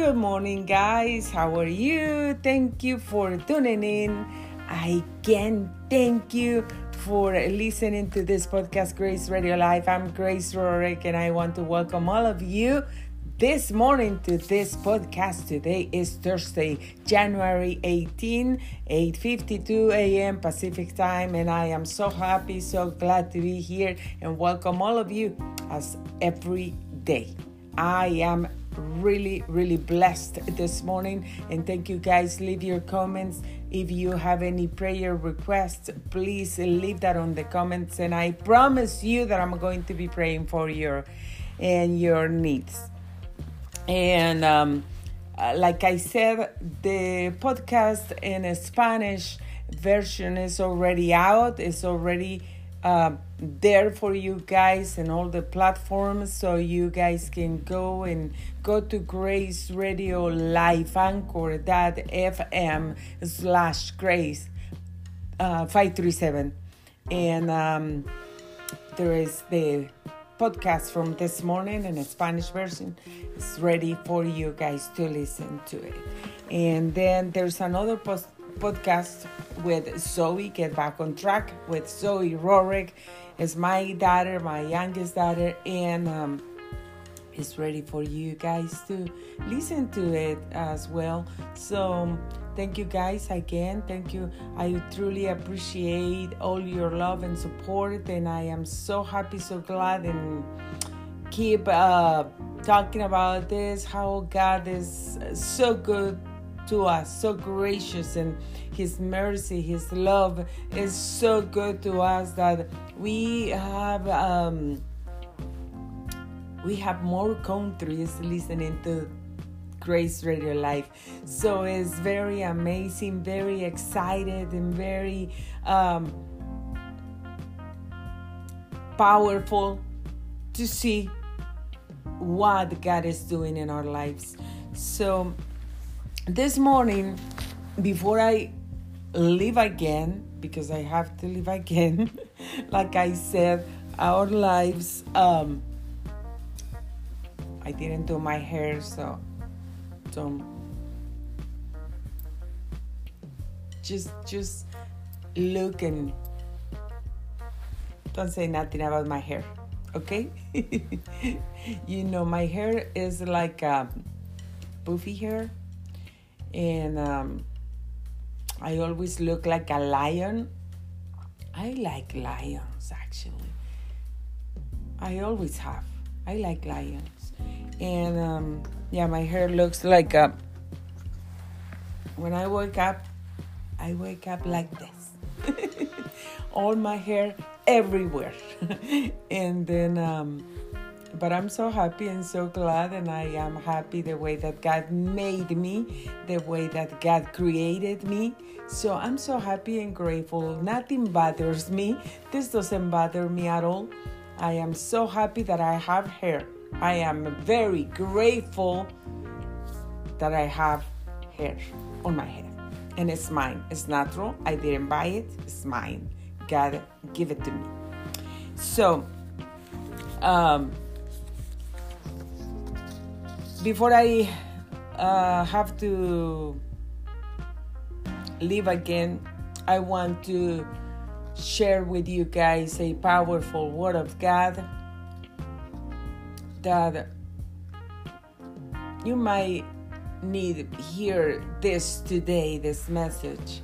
Good morning, guys. How are you? Thank you for tuning in. I again thank you for listening to this podcast, Grace Radio Live. I'm Grace Rorick, and I want to welcome all of you this morning to this podcast. Today is Thursday, January 18, 8:52 a.m. Pacific time, and I am so happy, so glad to be here and welcome all of you as every day. I am really, really blessed this morning. And thank you guys. Leave your comments. If you have any prayer requests, please leave that on the comments. And I promise you that I'm going to be praying for your and your needs. And um, uh, like I said, the podcast in Spanish version is already out. It's already uh, there for you guys and all the platforms so you guys can go and go to grace radio live anchor that fm slash grace uh, 537 and um, there is the podcast from this morning in a spanish version. It's ready for you guys to listen to it. And then there's another post podcast with Zoe, Get Back on Track with Zoe Rorick. Is my daughter, my youngest daughter, and um, it's ready for you guys to listen to it as well. So, thank you guys again. Thank you. I truly appreciate all your love and support, and I am so happy, so glad, and keep uh, talking about this how God is so good to us, so gracious, and His mercy, His love is so good to us that we have um, we have more countries listening to Grace Radio Live. So it's very amazing, very excited, and very um, powerful to see what God is doing in our lives. So this morning, before I leave again, because I have to leave again, like I said, our lives, um, I didn't do my hair, so don't just just look and don't say nothing about my hair okay? You know my hair is like um, poofy hair and um, I always look like a lion. I like lions actually. I always have. I like lions, and um, yeah, my hair looks like a. When I wake up, I wake up like this. All my hair everywhere, and then. Um, but I'm so happy and so glad, and I am happy the way that God made me, the way that God created me. So I'm so happy and grateful. Nothing bothers me. This doesn't bother me at all. I am so happy that I have hair. I am very grateful that I have hair on my head. And it's mine. It's natural. I didn't buy it. It's mine. God give it to me. So, um, before I uh, have to leave again, I want to share with you guys a powerful word of God that you might need hear this today, this message.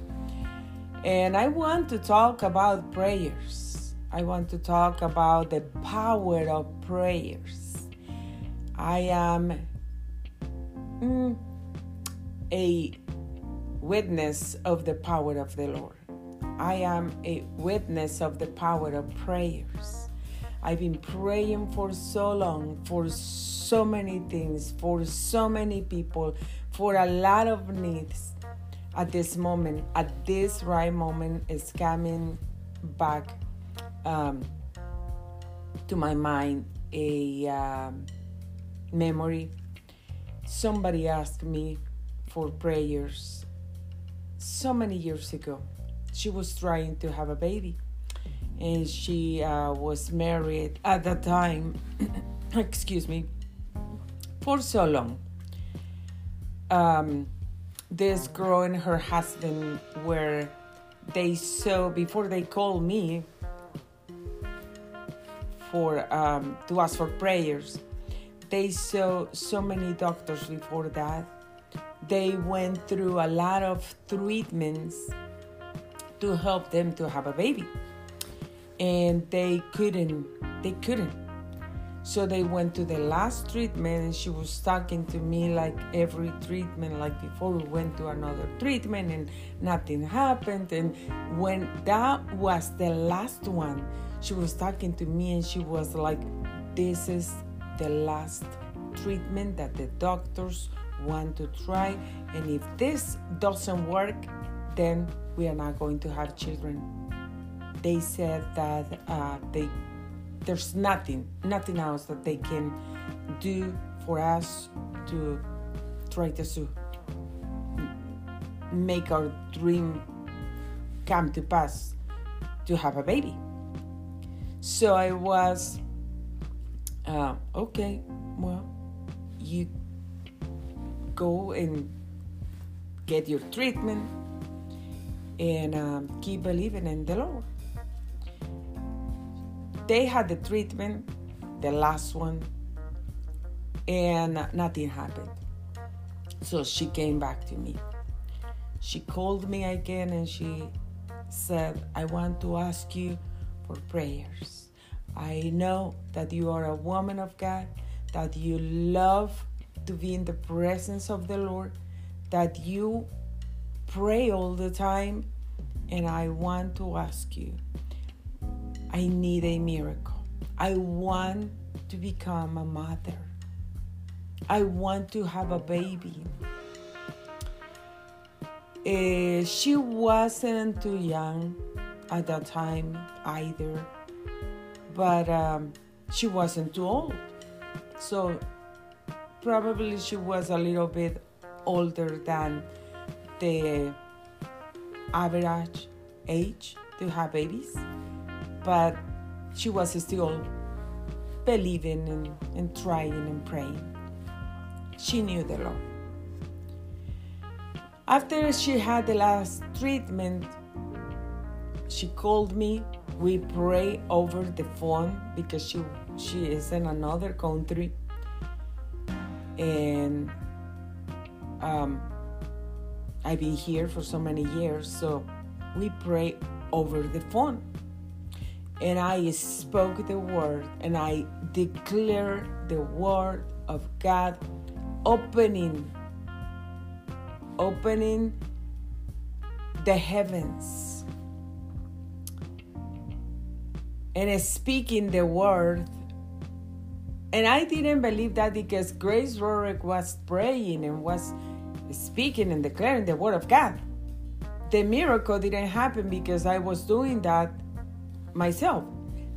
And I want to talk about prayers. I want to talk about the power of prayers. I am mm, a witness of the power of the Lord. I am a witness of the power of prayers. I've been praying for so long, for so many things, for so many people, for a lot of needs. At this moment, at this right moment, is coming back um, to my mind a um, memory Somebody asked me for prayers so many years ago. She was trying to have a baby and she uh, was married at that time, excuse me, for so long. um, this girl and her husband were they saw before they called me for um, to ask for prayers. They saw so many doctors before that. They went through a lot of treatments to help them to have a baby, and they couldn't. They couldn't so they went to the last treatment, and she was talking to me like every treatment, like before we went to another treatment, and nothing happened. And when that was the last one, she was talking to me, and she was like, This is the last treatment that the doctors want to try. And if this doesn't work, then we are not going to have children. They said that uh, they there's nothing, nothing else that they can do for us to try to make our dream come to pass to have a baby. So I was, uh, okay, well, you go and get your treatment and um, keep believing in the Lord they had the treatment, the last one, and nothing happened. So she came back to me. She called me again and she said, I want to ask you for prayers. I know that you are a woman of God, that you love to be in the presence of the Lord, that you pray all the time, and I want to ask you I need a miracle. I want to become a mother. I want to have a baby. Uh, she wasn't too young at that time either, but um, she wasn't too old. So probably she was a little bit older than the average age to have babies but she was still believing and, and trying and praying. She knew the Lord. After she had the last treatment, she called me. We pray over the phone because she she is in another country, and um, I've been here for so many years. So we pray over the phone and I spoke the word and I declared the word of God, opening, opening the heavens and speaking the word. And I didn't believe that because Grace Rorick was praying and was speaking and declaring the word of God. The miracle didn't happen because I was doing that myself.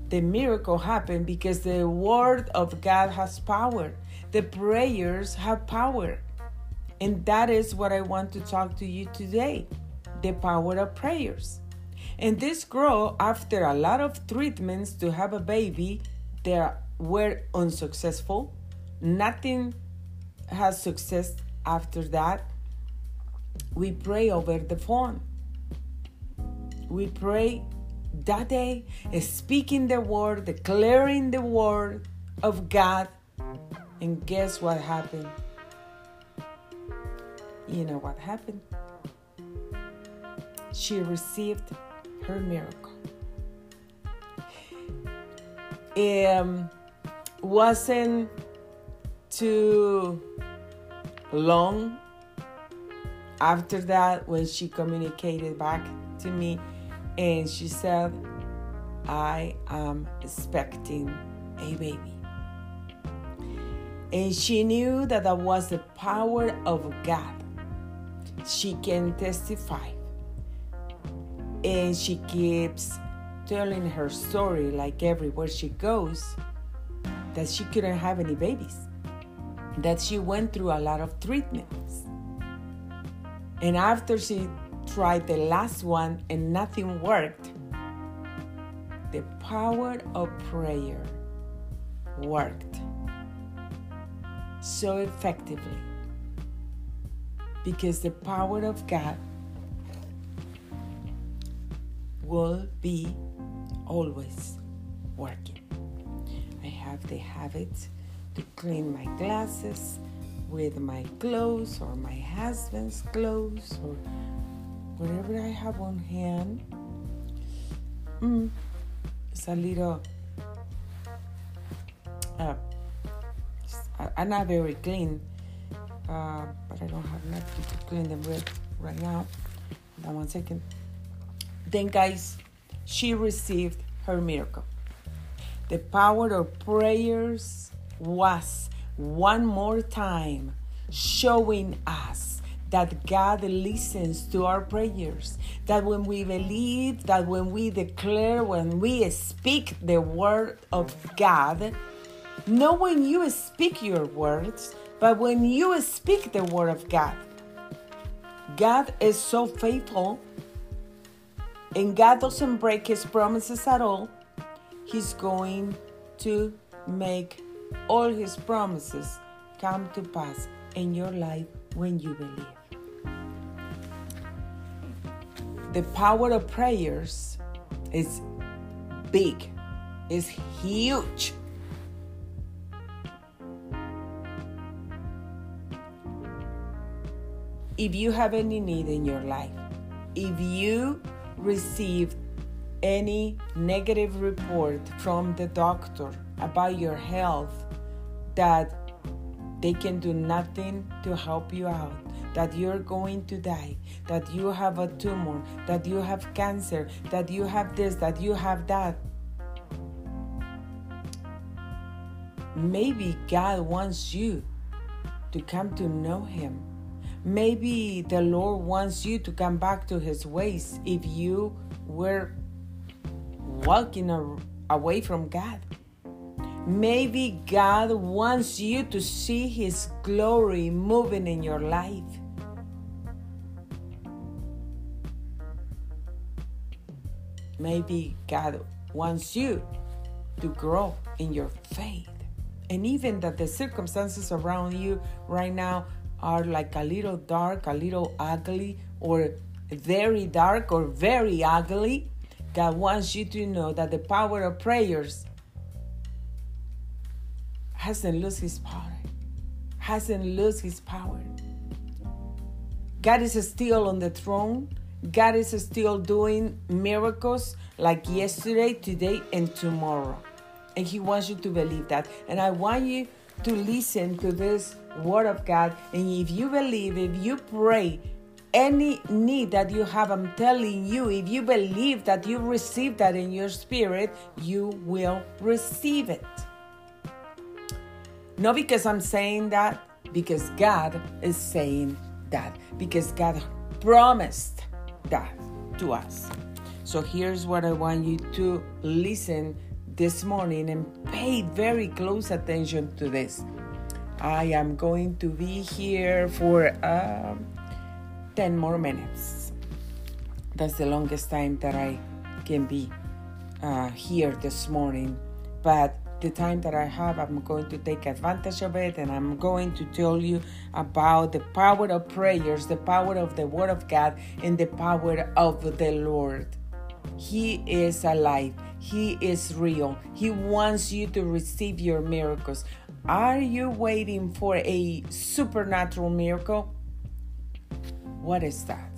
The miracle happened because the word of God has power. The prayers have power. And that is what I want to talk to you today the power of prayers. And this girl, after a lot of treatments to have a baby, they were unsuccessful. Nothing has success after that. We pray over the phone. We pray that day speaking the word, declaring the word of God. And guess what happened? You know what happened? She received her miracle. It wasn't too long after that when she communicated back to me and she said, I am expecting a baby. And she knew that that was the power of God. She can testify. And she keeps telling her story like everywhere she goes that she couldn't have any babies, that she went through a lot of treatments. And after she tried the last one and nothing worked, the power of prayer worked so effectively because the power of God will be always working. I have the habit to clean my glasses with my clothes or my husband's clothes or whatever I have on hand. Mm, it's a little. Uh, I'm not very clean, uh, but I don't have nothing to clean them with right now. Hold on one second. Then, guys, she received her miracle. The power of prayers was one more time showing us that God listens to our prayers. That when we believe, that when we declare, when we speak the word of God, not when you speak your words, but when you speak the word of God. God is so faithful and God doesn't break his promises at all, he's going to make all his promises come to pass in your life when you believe. The power of prayers is big, it's huge. If you have any need in your life, if you received any negative report from the doctor about your health that they can do nothing to help you out, that you're going to die, that you have a tumor, that you have cancer, that you have this, that you have that. Maybe God wants you to come to know Him Maybe the Lord wants you to come back to His ways if you were walking away from God. Maybe God wants you to see His glory moving in your life. Maybe God wants you to grow in your faith. And even that the circumstances around you right now are like a little dark, a little ugly, or very dark or very ugly, God wants you to know that the power of prayers hasn't lost his power, hasn't lost his power. God is still on the throne. God is still doing miracles like yesterday, today, and tomorrow. And He wants you to believe that. And I want you to listen to this word of God. And if you believe, if you pray, any need that you have, I'm telling you, if you believe that you receive that in your spirit, you will receive it. Not because I'm saying that, because God is saying that, because God promised that to us. So here's what I want you to listen this morning and pay very close attention to this. I am going to be here for uh, 10 more minutes. That's the longest time that I can be uh, here this morning. But the time that I have, I'm going to take advantage of it and I'm going to tell you about the power of prayers, the power of the Word of God, and the power of the Lord. He is alive. He is real. He wants you to receive your miracles. Are you waiting for a supernatural miracle? What is that?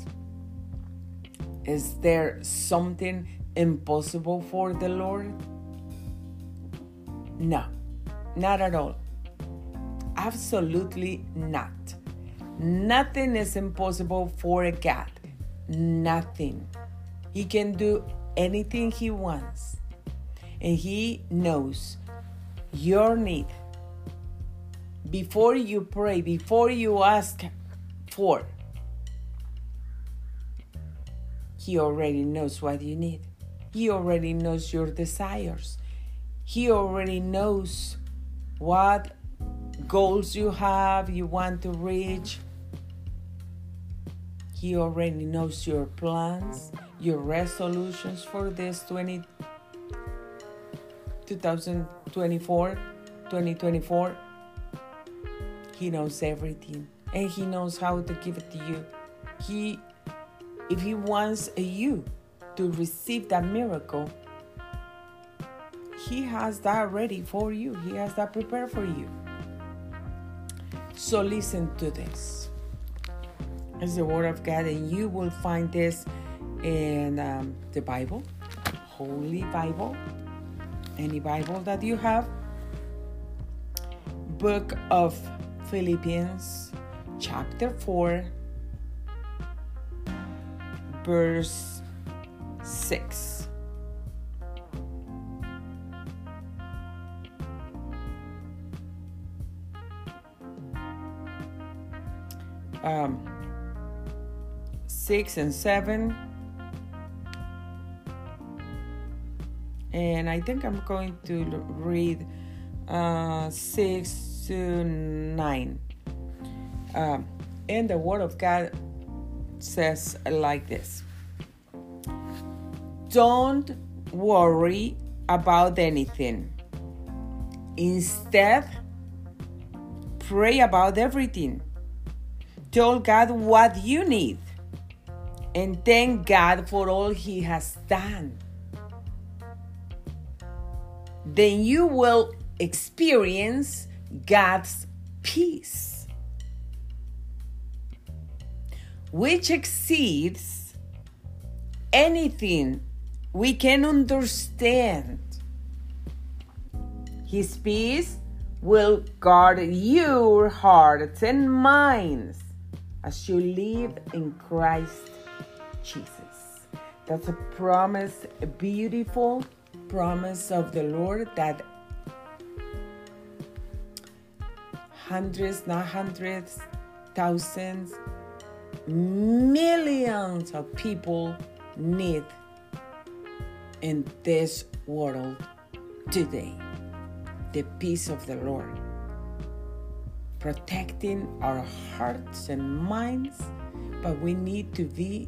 Is there something impossible for the Lord? No, not at all. Absolutely not. Nothing is impossible for a God. Nothing. He can do anything He wants. And He knows your need. Before you pray, before you ask for, He already knows what you need. He already knows your desires. He already knows what goals you have, you want to reach. He already knows your plans your resolutions for this 20, 2024 2024 he knows everything and He knows how to give it to you. He, if He wants you to receive that miracle, He has that ready for you. He has that prepared for you. So listen to this. It's the Word of God, and you will find this in um, the Bible, Holy Bible, any Bible that you have. Book of Philippians, chapter 4, verse 6. Um, 6 and 7. And I think I'm going to read uh, 6 to 9. Um, and the Word of God says like this Don't worry about anything. Instead, pray about everything. Tell God what you need and thank God for all He has done. Then you will experience God's peace, which exceeds anything we can understand. His peace will guard your hearts and minds as you live in Christ Jesus. That's a promise, beautiful promise of the Lord that hundreds, not hundreds, thousands, millions of people need in this world today. The peace of the Lord, protecting our hearts and minds, but we need to be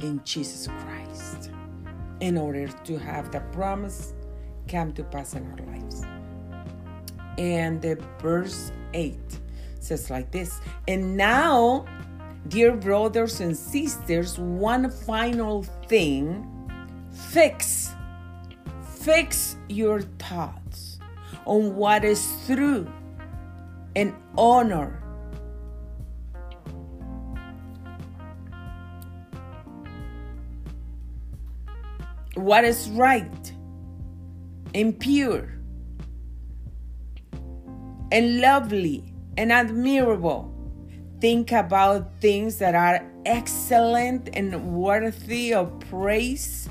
in Jesus Christ in order to have the promise come to pass in our lives. And the verse 8 says like this And now, dear brothers and sisters, one final thing fix, fix your thoughts on what is true and honor what is right and pure and lovely and admirable. Think about things that are excellent and worthy of praise.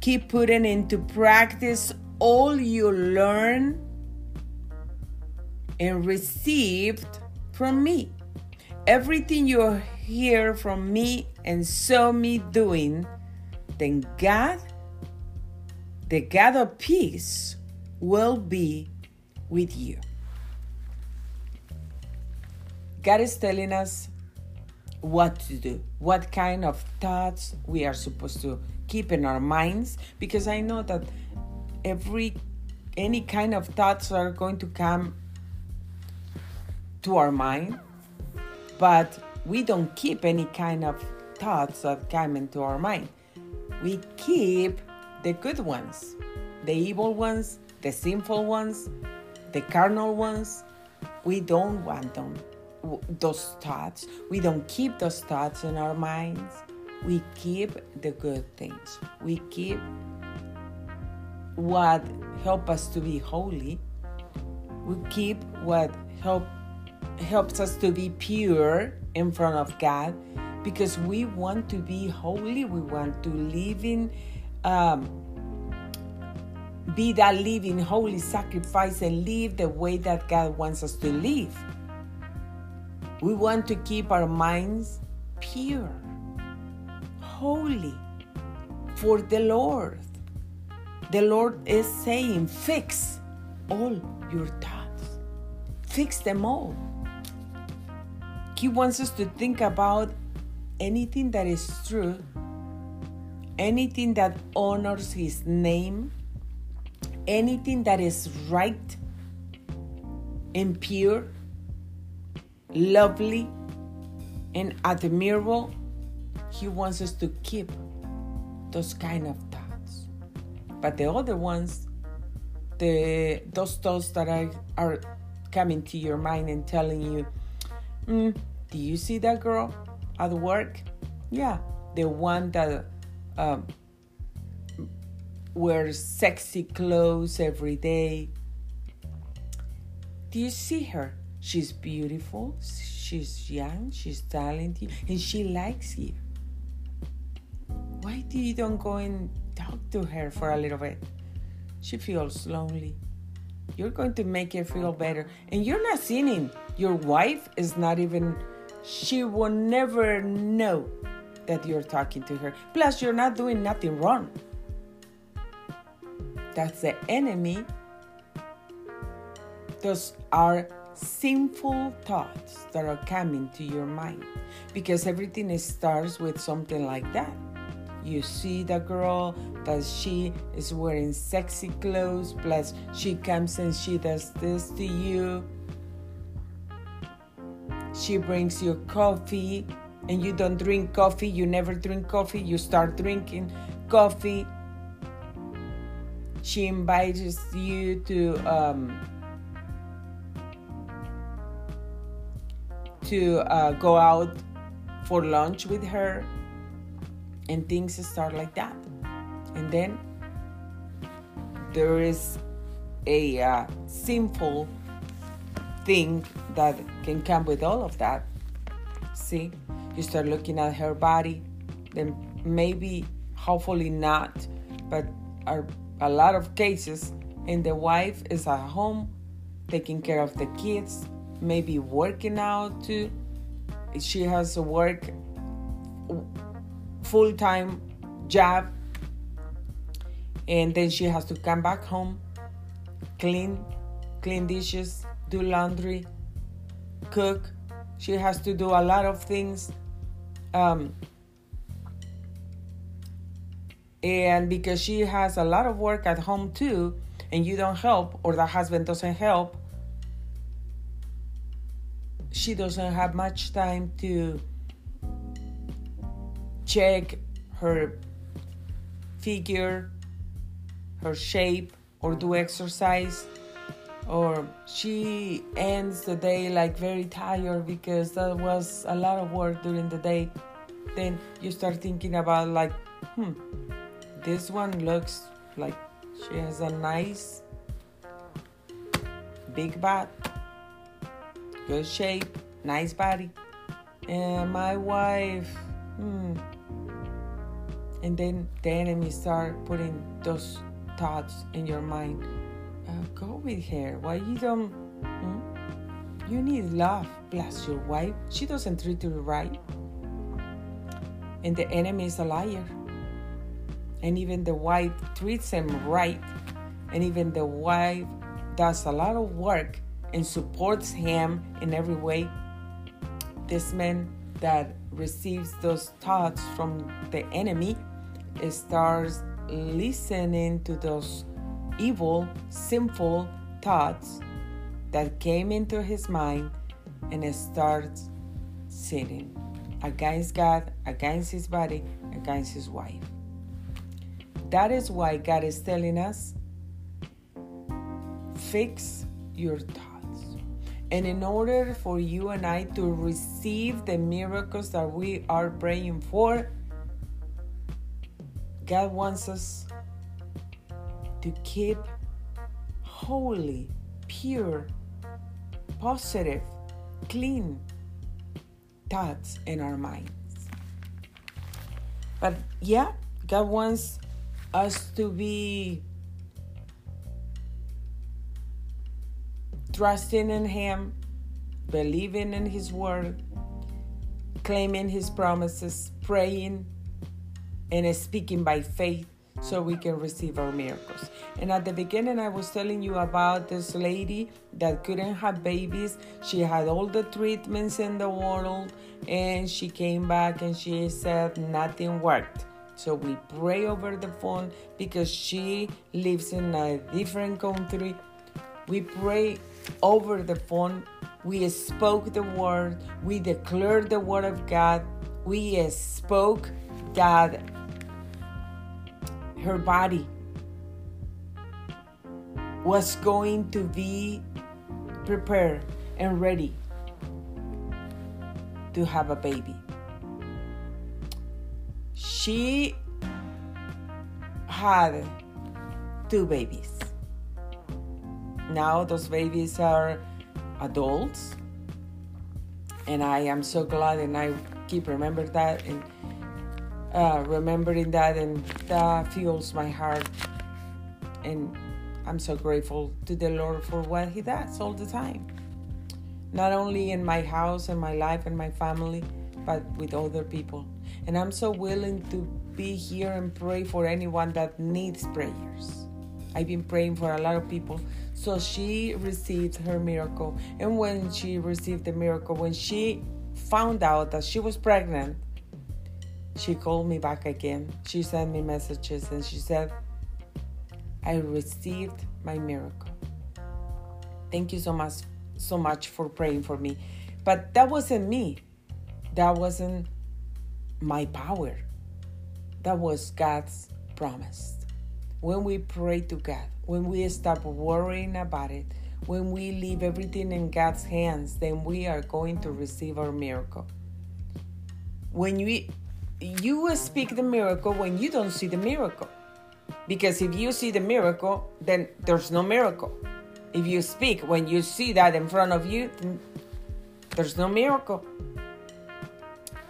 Keep putting into practice all you learn and received from me. Everything you hear from me and saw me doing then God, the God of peace, will be with you. God is telling us what to do, what kind of thoughts we are supposed to keep in our minds, because I know that every any kind of thoughts are going to come to our mind, but we don't keep any kind of thoughts that come into our mind we keep the good ones, the evil ones, the sinful ones, the carnal ones. We don't want them, those thoughts. We don't keep those thoughts in our minds. We keep the good things. We keep what help us to be holy. We keep what help helps us to be pure in front of God because we want to be holy. We want to live in, um, be that living holy sacrifice and live the way that God wants us to live. We want to keep our minds pure, holy for the Lord. The Lord is saying, fix all your thoughts, fix them all. He wants us to think about anything that is true, anything that honors His name, anything that is right and pure, lovely and admirable, He wants us to keep those kind of thoughts. But the other ones, the those thoughts that are, are coming to your mind and telling you, mm, do you see that girl at work? Yeah, the one that um, wears sexy clothes every day. Do you see her? She's beautiful, she's young, she's talented, and she likes you. Why do you don't go and talk to her for a little bit? She feels lonely. You're going to make her feel better. And you're not sinning. Your wife is not even, she will never know that you're talking to her. Plus, you're not doing nothing wrong. That's the enemy. Those are sinful thoughts that are coming to your mind because everything starts with something like that. You see the girl that she is wearing sexy clothes, plus she comes and she does this to you. She brings you coffee and you don't drink coffee, you never drink coffee, you start drinking coffee. She invites you to um, to uh, go out for lunch with her, and things start like that. And then there is a uh, sinful thing that can come with all of that. See, you start looking at her body, then maybe, hopefully not, but are a lot of cases, and the wife is at home taking care of the kids, maybe working out too. She has a work full time job, and then she has to come back home, clean, clean dishes, do laundry, cook. She has to do a lot of things. Um, and because she has a lot of work at home too, and you don't help, or the husband doesn't help, she doesn't have much time to check her figure, her shape, or do exercise. Or she ends the day like very tired because that was a lot of work during the day. Then you start thinking about, like, hmm, this one looks like she has a nice big butt good shape, nice body. And my wife, hmm. And then the enemy start putting those thoughts in your mind. Go with her. Why you don't? Hmm? You need love. Bless your wife. She doesn't treat you right. And the enemy is a liar. And even the wife treats him right. And even the wife does a lot of work and supports him in every way. This man that receives those thoughts from the enemy starts listening to those evil, sinful thoughts that came into his mind and starts sinning against God, against his body, against his wife. That is why God is telling us fix your thoughts. And in order for you and I to receive the miracles that we are praying for, God wants us to keep holy, pure, positive, clean thoughts in our minds. But yeah, God wants us to be trusting in Him, believing in His word, claiming His promises, praying, and speaking by faith so we can receive our miracles. And at the beginning, I was telling you about this lady that couldn't have babies. She had all the treatments in the world, and she came back and she said nothing worked. So we pray over the phone because she lives in a different country. We pray over the phone We spoke the word. We declared the word of God. We spoke that her body was going to be prepared and ready to have a baby. She had two babies. Now those babies are adults, and I am so glad, and I keep remember that and uh, remembering that, and that fuels my heart. And I'm so grateful to the Lord for what He does all the time. Not only in my house and my life and my family, but with other people. And I'm so willing to be here and pray for anyone that needs prayers. I've been praying for a lot of people. So she received her miracle. And when she received the miracle, when she found out that she was pregnant, she called me back again. She sent me messages and she said, I received my miracle. Thank you so much so much for praying for me. But that wasn't me. That wasn't my power. That was God's promise. When we pray to God, when we stop worrying about it, when we leave everything in God's hands, then we are going to receive our miracle. When you will speak the miracle when you don't see the miracle. Because if you see the miracle, then there's no miracle. If you speak when you see that in front of you, there's no miracle.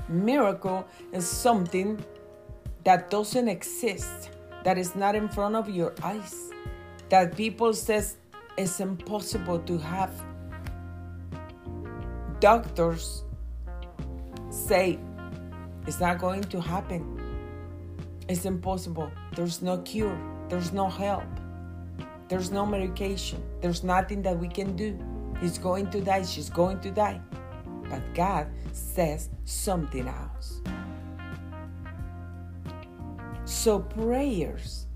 Miracle is something that doesn't exist, that is not in front of your eyes, that people says it's impossible to have. Doctors say it's not going to happen. It's impossible. There's no cure. There's no help. There's no medication. There's nothing that we can do. He's going to die. She's going to die. But God says something else. So prayers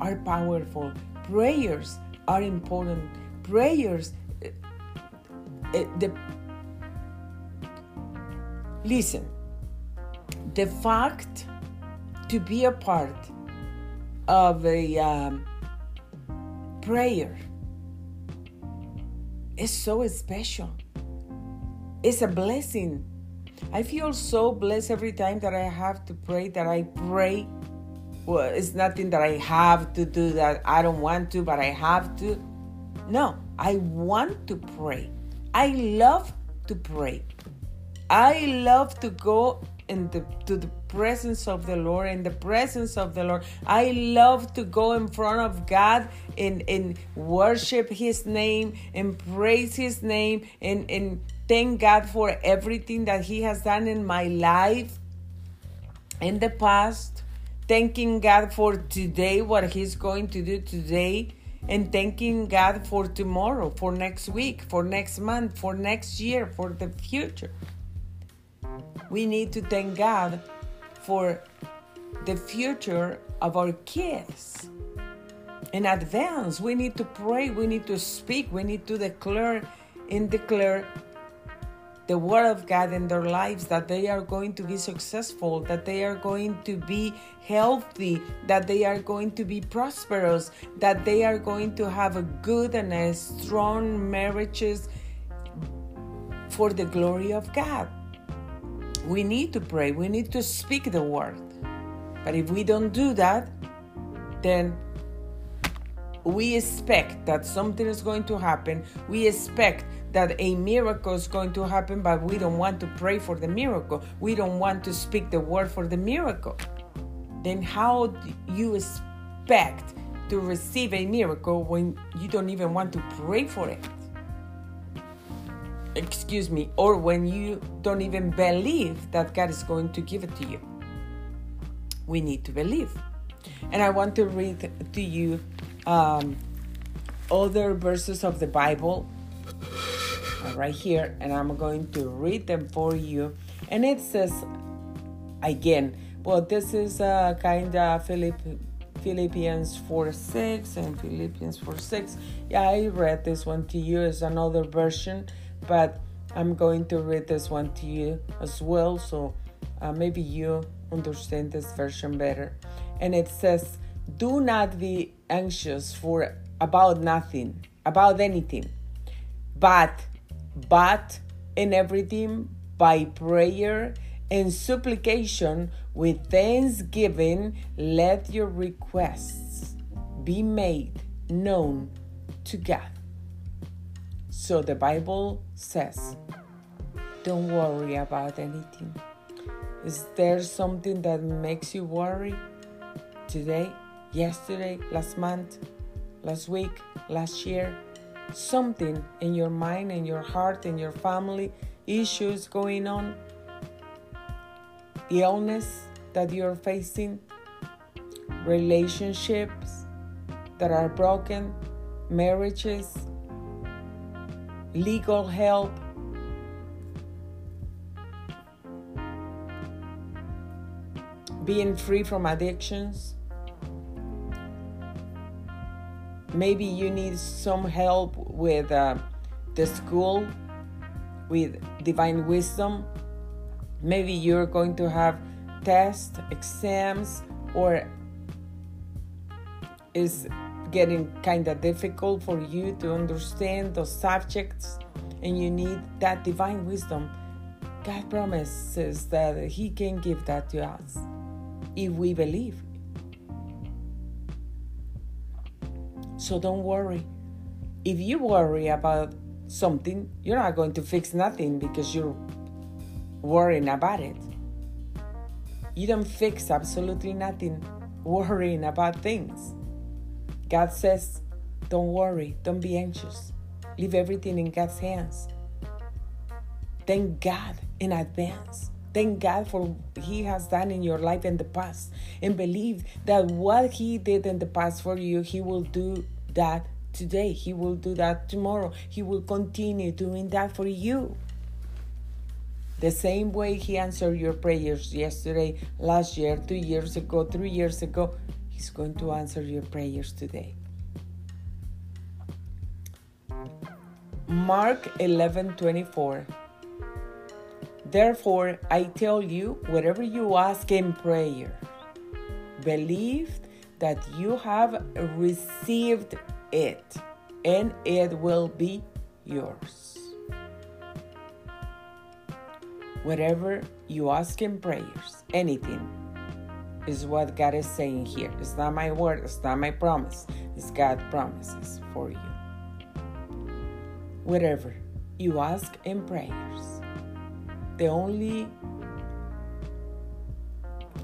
are powerful. Prayers are important. Prayers, uh, uh, the listen. The fact to be a part of a um, prayer is so special. It's a blessing. I feel so blessed every time that I have to pray, that I pray. Well, it's nothing that I have to do that I don't want to, but I have to. No, I want to pray. I love to pray. I love to go in the to the presence of the Lord, in the presence of the Lord. I love to go in front of God and, and worship His name and praise His name and, and thank God for everything that He has done in my life in the past. Thanking God for today, what He's going to do today and thanking God for tomorrow, for next week, for next month, for next year, for the future. We need to thank God for the future of our kids. In advance, we need to pray, we need to speak, we need to declare and declare the word of God in their lives that they are going to be successful, that they are going to be healthy, that they are going to be prosperous, that they are going to have a good and a strong marriages for the glory of God. We need to pray, we need to speak the word. But if we don't do that, then we expect that something is going to happen. We expect that a miracle is going to happen, but we don't want to pray for the miracle. We don't want to speak the word for the miracle. Then, how do you expect to receive a miracle when you don't even want to pray for it? Excuse me, or when you don't even believe that God is going to give it to you. We need to believe. And I want to read to you um, other verses of the Bible right here, and I'm going to read them for you. And it says, again, well, this is uh, kind of Philippians 4 6 and Philippians 4 6. Yeah, I read this one to you as another version but I'm going to read this one to you as well, so uh, maybe you understand this version better. And it says, "Do not be anxious for about nothing, about anything, but but in everything by prayer and supplication with thanksgiving, let your requests be made known to God." So the Bible says, don't worry about anything. Is there something that makes you worry today, yesterday, last month, last week, last year? Something in your mind, in your heart, in your family, issues going on, illness that you're facing, relationships that are broken, marriages, legal help. Being free from addictions. Maybe you need some help with uh, the school, with divine wisdom. Maybe you're going to have tests, exams, or is getting kind of difficult for you to understand those subjects and you need that divine wisdom, God promises that He can give that to us if we believe. So don't worry. If you worry about something, you're not going to fix nothing because you're worrying about it. You don't fix absolutely nothing worrying about things. God says, don't worry, don't be anxious. Leave everything in God's hands. Thank God in advance. Thank God for what He has done in your life in the past. And believe that what He did in the past for you, He will do that today. He will do that tomorrow. He will continue doing that for you. The same way He answered your prayers yesterday, last year, two years ago, three years ago, He's going to answer your prayers today. Mark 11 24. Therefore, I tell you, whatever you ask in prayer, believe that you have received it, and it will be yours. Whatever you ask in prayers, anything, is what God is saying here. It's not my word, it's not my promise, it's God's promises for you. Whatever you ask in prayers, the only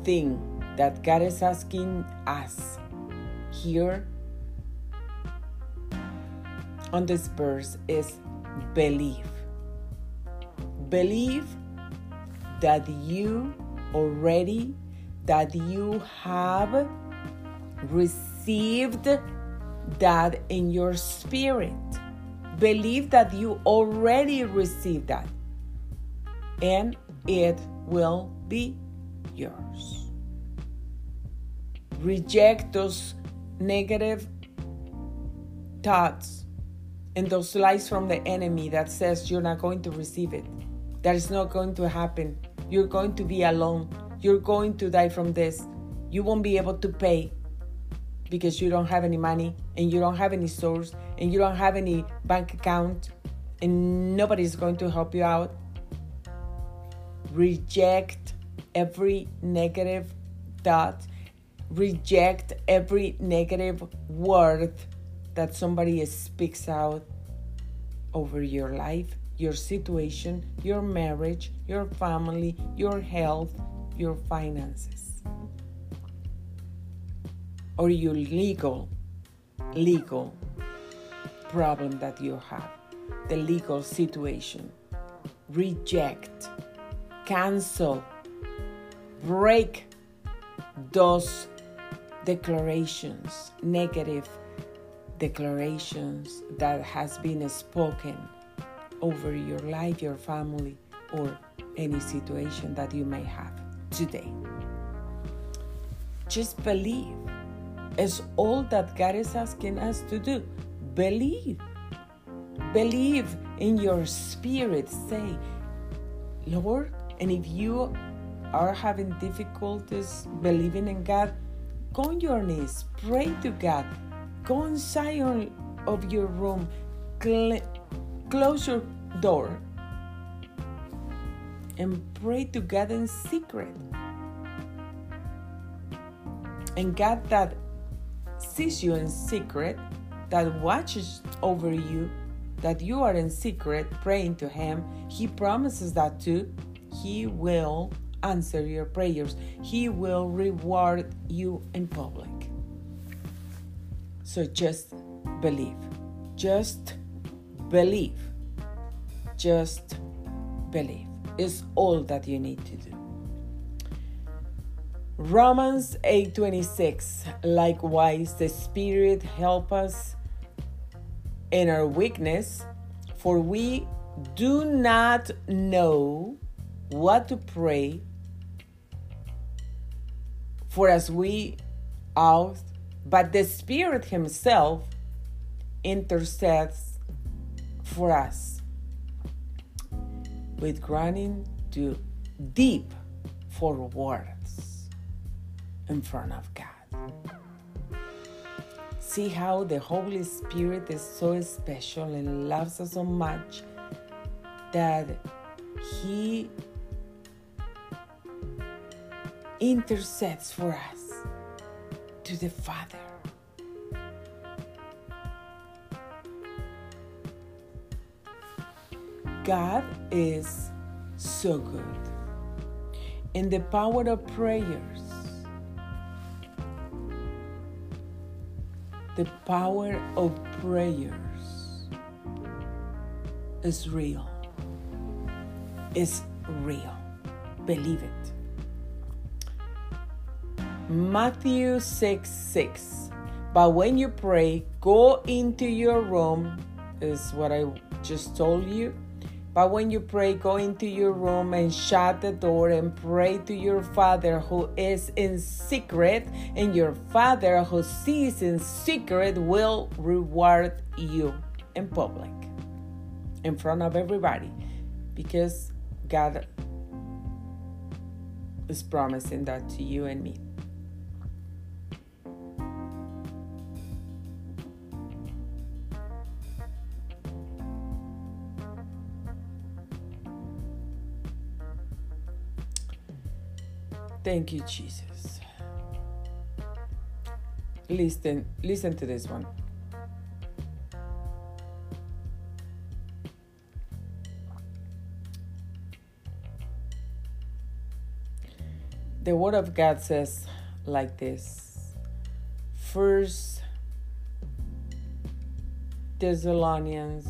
thing that God is asking us here on this verse is believe. Believe that you already that you have received that in your spirit. Believe that you already received that, and it will be yours. Reject those negative thoughts and those lies from the enemy that says you're not going to receive it. That is not going to happen. You're going to be alone you're going to die from this. You won't be able to pay because you don't have any money and you don't have any source and you don't have any bank account and nobody's going to help you out. Reject every negative thought, reject every negative word that somebody speaks out over your life, your situation, your marriage, your family, your health, your finances or your legal legal problem that you have the legal situation. Reject cancel break those declarations negative declarations that has been spoken over your life your family or any situation that you may have today. Just believe. It's all that God is asking us to do. Believe. Believe in your spirit. Say, Lord, and if you are having difficulties believing in God, go on your knees, pray to God, go inside of your room, cl- close your door, and pray to God in secret. And God that sees you in secret, that watches over you, that you are in secret praying to Him, He promises that too. He will answer your prayers, He will reward you in public. So just believe. Just believe. Just believe is all that you need to do. Romans 8:26 Likewise the Spirit help us in our weakness for we do not know what to pray for as we ought but the Spirit himself intercedes for us with groaning too deep for words in front of God. See how the Holy Spirit is so special and loves us so much that He intercedes for us to the Father. God is so good. In the power of prayers, The power of prayers is real. Is real. Believe it. Matthew 6 6. But when you pray, go into your room, is what I just told you but when you pray, go into your room and shut the door and pray to your Father who is in secret, and your Father who sees in secret will reward you in public, in front of everybody, because God is promising that to you and me. Thank you, Jesus. Listen, listen to this one. The word of God says like this. First Thessalonians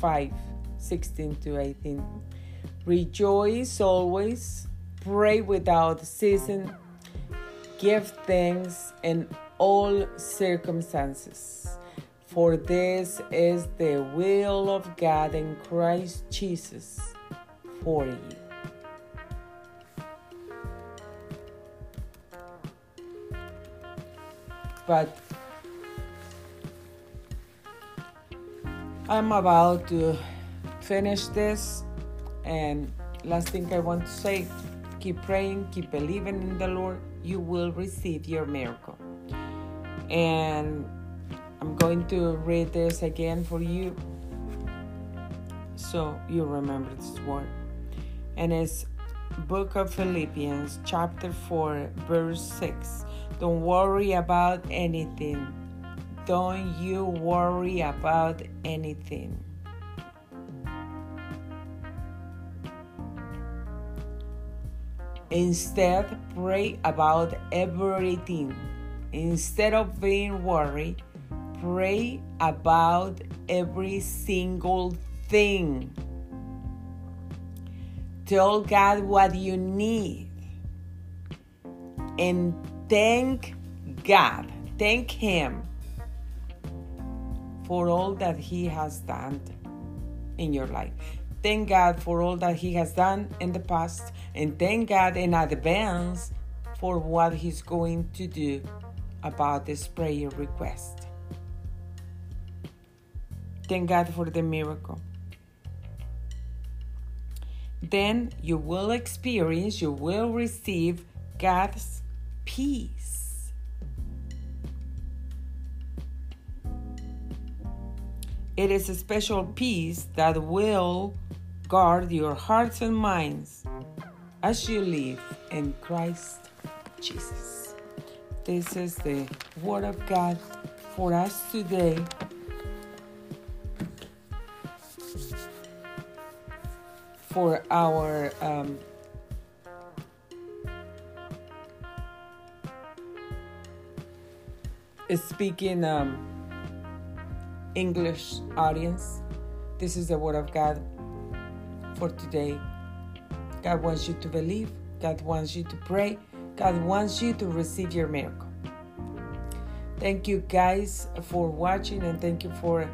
5 16 to 18. Rejoice always pray without ceasing, give thanks in all circumstances. For this is the will of God in Christ Jesus for you. But I'm about to finish this, and last thing I want to say Keep praying, keep believing in the Lord. You will receive your miracle. And I'm going to read this again for you so you remember this word. And it's book of Philippians chapter 4 verse 6. Don't worry about anything. Don't you worry about anything. Instead, pray about everything. Instead of being worried, pray about every single thing. Tell God what you need. And thank God, thank Him for all that He has done in your life. Thank God for all that He has done in the past, and thank God in advance for what He's going to do about this prayer request. Thank God for the miracle. Then you will experience, you will receive God's peace. It is a special peace that will guard your hearts and minds as you live in Christ Jesus. This is the Word of God for us today. For our um, speaking um, English audience, this is the Word of God for today. God wants you to believe, God wants you to pray, God wants you to receive your miracle. Thank you guys for watching and thank you for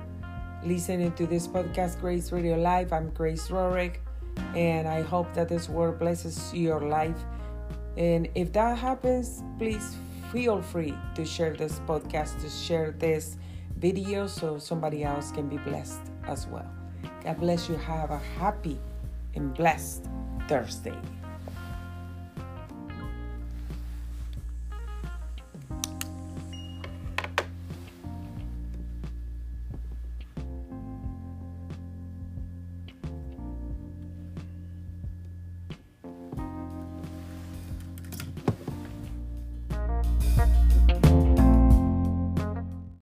listening to this podcast, Grace Radio Life. I'm Grace Rorick, and I hope that this word blesses your life. And if that happens, please feel free to share this podcast, to share this video so somebody else can be blessed as well. God bless you. Have a happy and blessed Thursday.